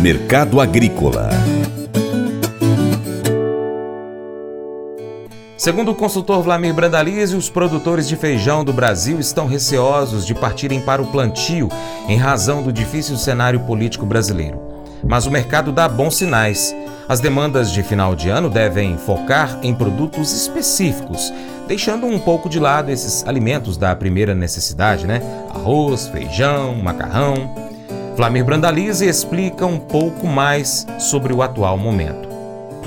Mercado Agrícola Segundo o consultor Vlamir Brandalize, os produtores de feijão do Brasil estão receosos de partirem para o plantio em razão do difícil cenário político brasileiro. Mas o mercado dá bons sinais. As demandas de final de ano devem focar em produtos específicos, deixando um pouco de lado esses alimentos da primeira necessidade, né? Arroz, feijão, macarrão. Vlamir Brandalize explica um pouco mais sobre o atual momento.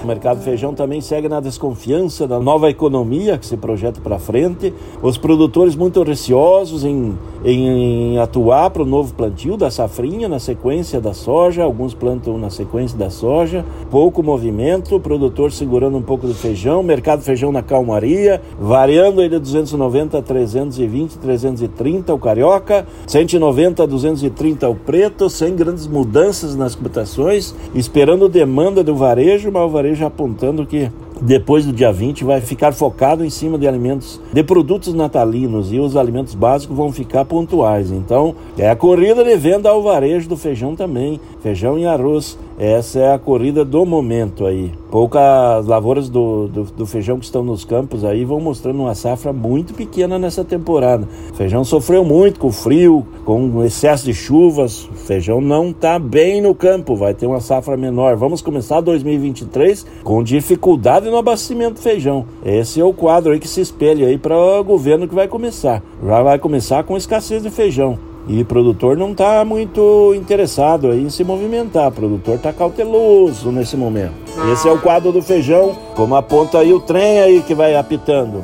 O mercado feijão também segue na desconfiança da nova economia que se projeta para frente. Os produtores muito receosos em, em atuar para o novo plantio da safrinha na sequência da soja. Alguns plantam na sequência da soja. Pouco movimento, o produtor segurando um pouco do feijão. Mercado feijão na calmaria, variando aí de 290 a 320, 330 o carioca, 190 a 230 o preto, sem grandes mudanças nas cotações, esperando demanda do varejo, mas o varejo já apontando que depois do dia 20 vai ficar focado em cima de alimentos, de produtos natalinos e os alimentos básicos vão ficar pontuais. Então, é a corrida de venda ao varejo do feijão também, feijão e arroz. Essa é a corrida do momento aí. Poucas lavouras do, do, do, feijão que estão nos campos aí vão mostrando uma safra muito pequena nessa temporada. O feijão sofreu muito com frio, com excesso de chuvas. O feijão não está bem no campo, vai ter uma safra menor. Vamos começar 2023 com dificuldade no abastecimento do feijão. Esse é o quadro aí que se espelha aí para o governo que vai começar. Já vai começar com escassez de feijão. E o produtor não está muito interessado em se movimentar. O produtor está cauteloso nesse momento. Esse é o quadro do feijão, como aponta aí o trem aí que vai apitando.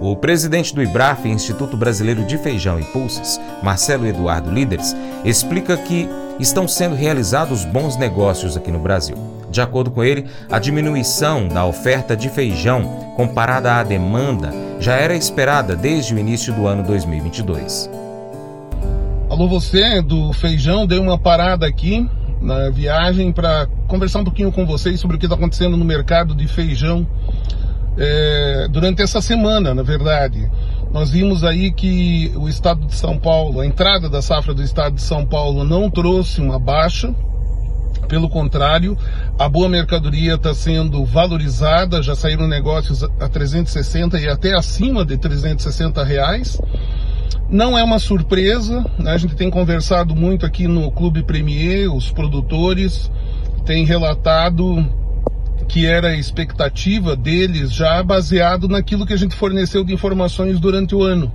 O presidente do IBRAF, Instituto Brasileiro de Feijão e Pulses, Marcelo Eduardo Líderes, explica que estão sendo realizados bons negócios aqui no Brasil. De acordo com ele, a diminuição da oferta de feijão comparada à demanda já era esperada desde o início do ano 2022. Alô, você do Feijão, dei uma parada aqui na viagem para conversar um pouquinho com vocês sobre o que está acontecendo no mercado de feijão é, durante essa semana, na verdade. Nós vimos aí que o estado de São Paulo, a entrada da safra do estado de São Paulo não trouxe uma baixa, pelo contrário, a boa mercadoria está sendo valorizada, já saíram negócios a 360 e até acima de 360 reais. Não é uma surpresa, né? a gente tem conversado muito aqui no Clube Premier, os produtores têm relatado que era a expectativa deles já baseado naquilo que a gente forneceu de informações durante o ano.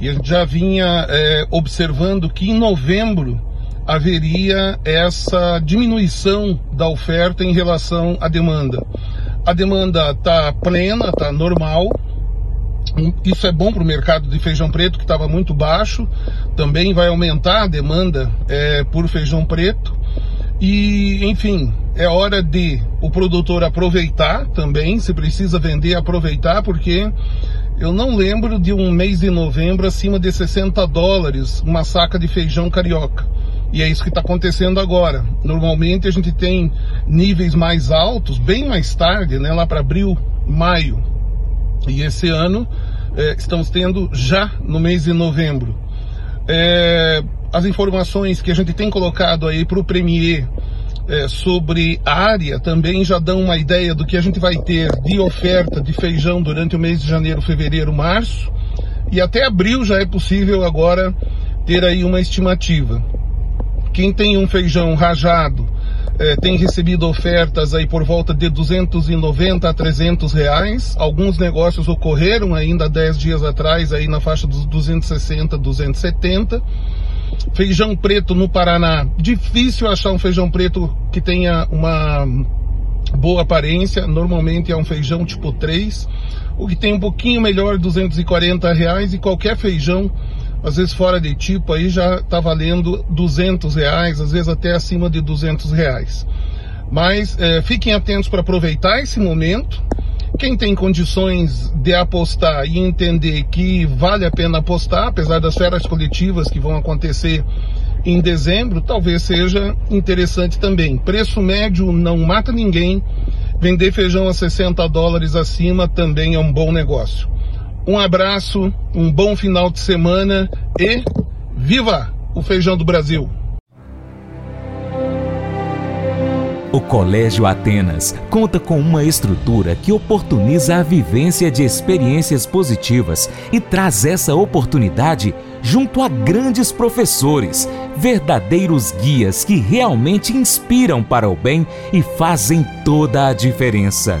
E a gente já vinha é, observando que em novembro haveria essa diminuição da oferta em relação à demanda. A demanda está plena, está normal. Isso é bom para o mercado de feijão preto, que estava muito baixo. Também vai aumentar a demanda é, por feijão preto. E, enfim, é hora de o produtor aproveitar também, se precisa vender, aproveitar, porque eu não lembro de um mês de novembro acima de 60 dólares uma saca de feijão carioca. E é isso que está acontecendo agora. Normalmente a gente tem níveis mais altos, bem mais tarde, né, lá para abril, maio. E esse ano é, estamos tendo já no mês de novembro. É, as informações que a gente tem colocado aí para o Premier é, sobre a área também já dão uma ideia do que a gente vai ter de oferta de feijão durante o mês de janeiro, fevereiro, março. E até abril já é possível agora ter aí uma estimativa. Quem tem um feijão rajado é, tem recebido ofertas aí por volta de 290 a 300 reais. Alguns negócios ocorreram ainda 10 dias atrás aí na faixa dos 260, 270. Feijão preto no Paraná, difícil achar um feijão preto que tenha uma boa aparência. Normalmente é um feijão tipo 3. O que tem um pouquinho melhor, 240 reais e qualquer feijão às vezes fora de tipo aí já está valendo 200 reais, às vezes até acima de 200 reais. Mas é, fiquem atentos para aproveitar esse momento. Quem tem condições de apostar e entender que vale a pena apostar, apesar das férias coletivas que vão acontecer em dezembro, talvez seja interessante também. Preço médio não mata ninguém. Vender feijão a 60 dólares acima também é um bom negócio. Um abraço, um bom final de semana e viva o feijão do Brasil! Colégio Atenas conta com uma estrutura que oportuniza a vivência de experiências positivas e traz essa oportunidade junto a grandes professores, verdadeiros guias que realmente inspiram para o bem e fazem toda a diferença.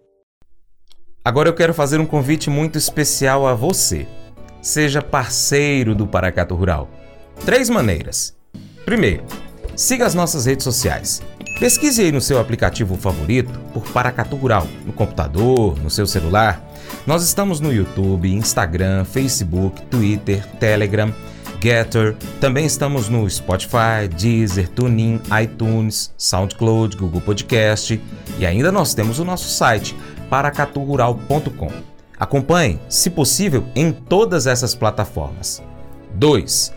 Agora eu quero fazer um convite muito especial a você. Seja parceiro do Paracato Rural. Três maneiras. Primeiro, siga as nossas redes sociais. Pesquise aí no seu aplicativo favorito por Paracatu Rural, no computador, no seu celular. Nós estamos no YouTube, Instagram, Facebook, Twitter, Telegram, Getter. Também estamos no Spotify, Deezer, TuneIn, iTunes, SoundCloud, Google Podcast e ainda nós temos o nosso site paracaturural.com. Acompanhe, se possível, em todas essas plataformas. 2.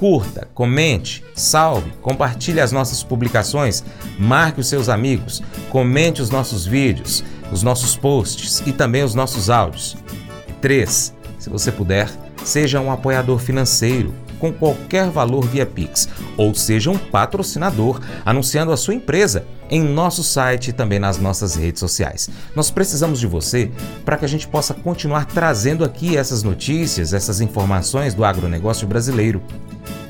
Curta, comente, salve, compartilhe as nossas publicações, marque os seus amigos, comente os nossos vídeos, os nossos posts e também os nossos áudios. 3. Se você puder, seja um apoiador financeiro com qualquer valor via Pix, ou seja um patrocinador anunciando a sua empresa em nosso site e também nas nossas redes sociais. Nós precisamos de você para que a gente possa continuar trazendo aqui essas notícias, essas informações do agronegócio brasileiro.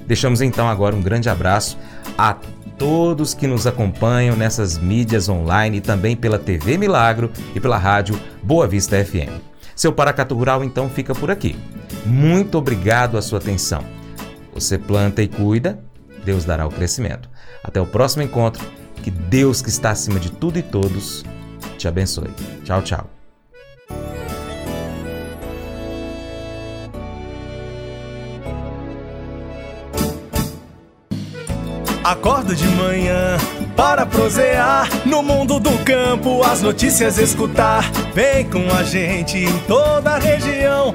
Deixamos então agora um grande abraço a todos que nos acompanham nessas mídias online e também pela TV Milagro e pela rádio Boa Vista FM. Seu Paracato Rural então fica por aqui. Muito obrigado a sua atenção. Você planta e cuida, Deus dará o crescimento. Até o próximo encontro. Que Deus, que está acima de tudo e todos, te abençoe. Tchau, tchau. Acordo de manhã para prosear no mundo do campo, as notícias escutar. Vem com a gente em toda a região